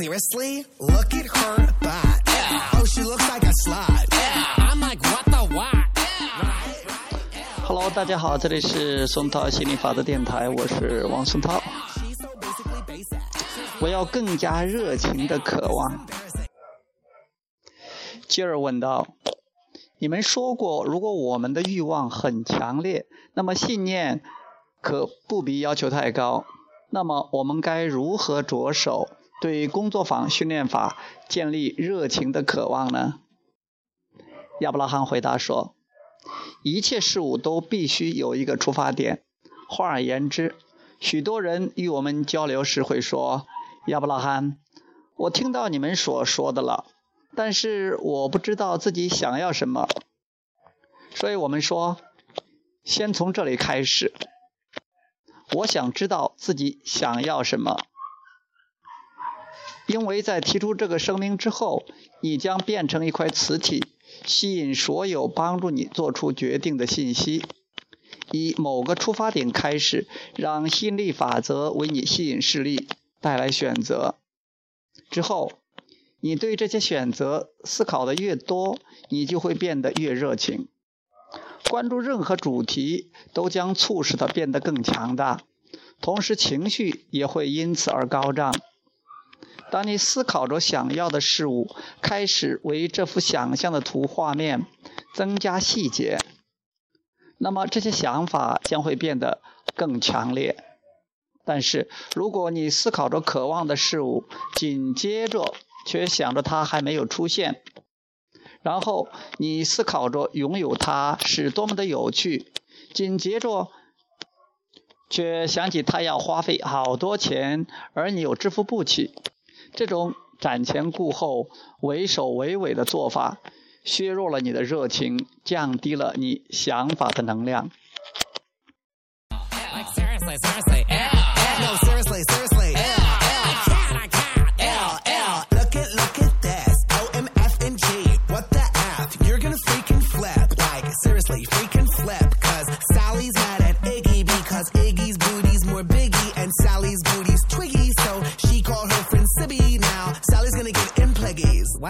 Seriously? Look at her butt. Oh, she looks like a slut. I'm like, what the what? Hello，大家好，这里是松涛心理法则电台，我是王松涛。我要更加热情的渴望。吉尔问道：“你们说过，如果我们的欲望很强烈，那么信念可不必要求太高。那么我们该如何着手对工作坊训练法建立热情的渴望呢？”亚伯拉罕回答说：“一切事物都必须有一个出发点。换而言之，许多人与我们交流时会说：‘亚伯拉罕，我听到你们所说的了，但是我不知道自己想要什么。’所以我们说，先从这里开始。我想知道自己想要什么，因为在提出这个声明之后，你将变成一块磁体，吸引所有帮助你做出决定的信息。以某个出发点开始，让吸引力法则为你吸引势力，带来选择。之后，你对这些选择思考的越多，你就会变得越热情。关注任何主题都将促使它变得更强大，同时情绪也会因此而高涨。当你思考着想要的事物，开始为这幅想象的图画面增加细节，那么这些想法将会变得更强烈。但是，如果你思考着渴望的事物，紧接着却想着它还没有出现，然后你思考着拥有它是多么的有趣，紧接着却想起它要花费好多钱，而你又支付不起。这种瞻前顾后、畏首畏尾的做法，削弱了你的热情，降低了你想法的能量。Seriously, seriously. L,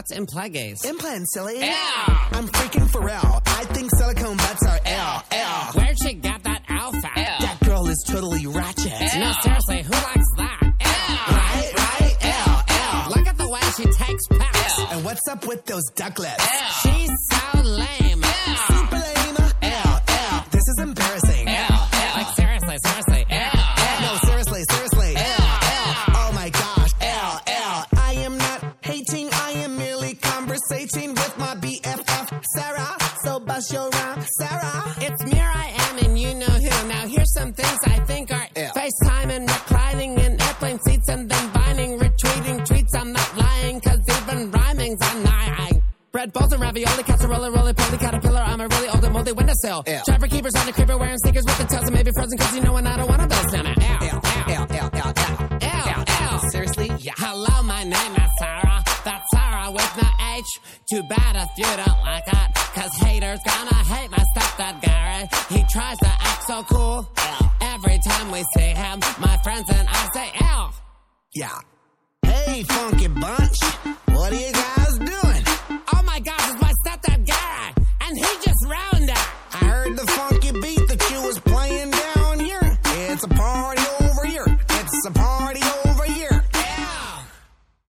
What's in Plagueis? Implants, silly. Yeah. I'm freaking Pharrell. I think silicone butts are L, L. Where'd she get that outfit? That girl is totally ratchet. No, seriously, who likes that? Right, right, L, L. Look at the way she takes pics. And what's up with those duck lips? She's so lame. Sarah. It's me, I am, and you know who. Now, here's some things I think are Yeah. FaceTime and reclining in airplane seats and then binding, retweeting tweets. I'm not lying, cause even rhyming's annoying. Bread balls and ravioli, casserole, roly poly, caterpillar. I'm a really old and moldy windowsill. Yeah. Trapper keepers on the creeper wearing sneakers with the tails and maybe frozen, cause you know when I don't wanna build stamina. Ow, L, L, L. L, L. Seriously? Yeah. Hello, my name is Sarah. That's Sarah with no H. Too bad if you don't like it. Cause haters gonna hate my stepdad Gary. He tries to act so cool. Every time we see him, my friends and I say L. Yeah. Hey, funky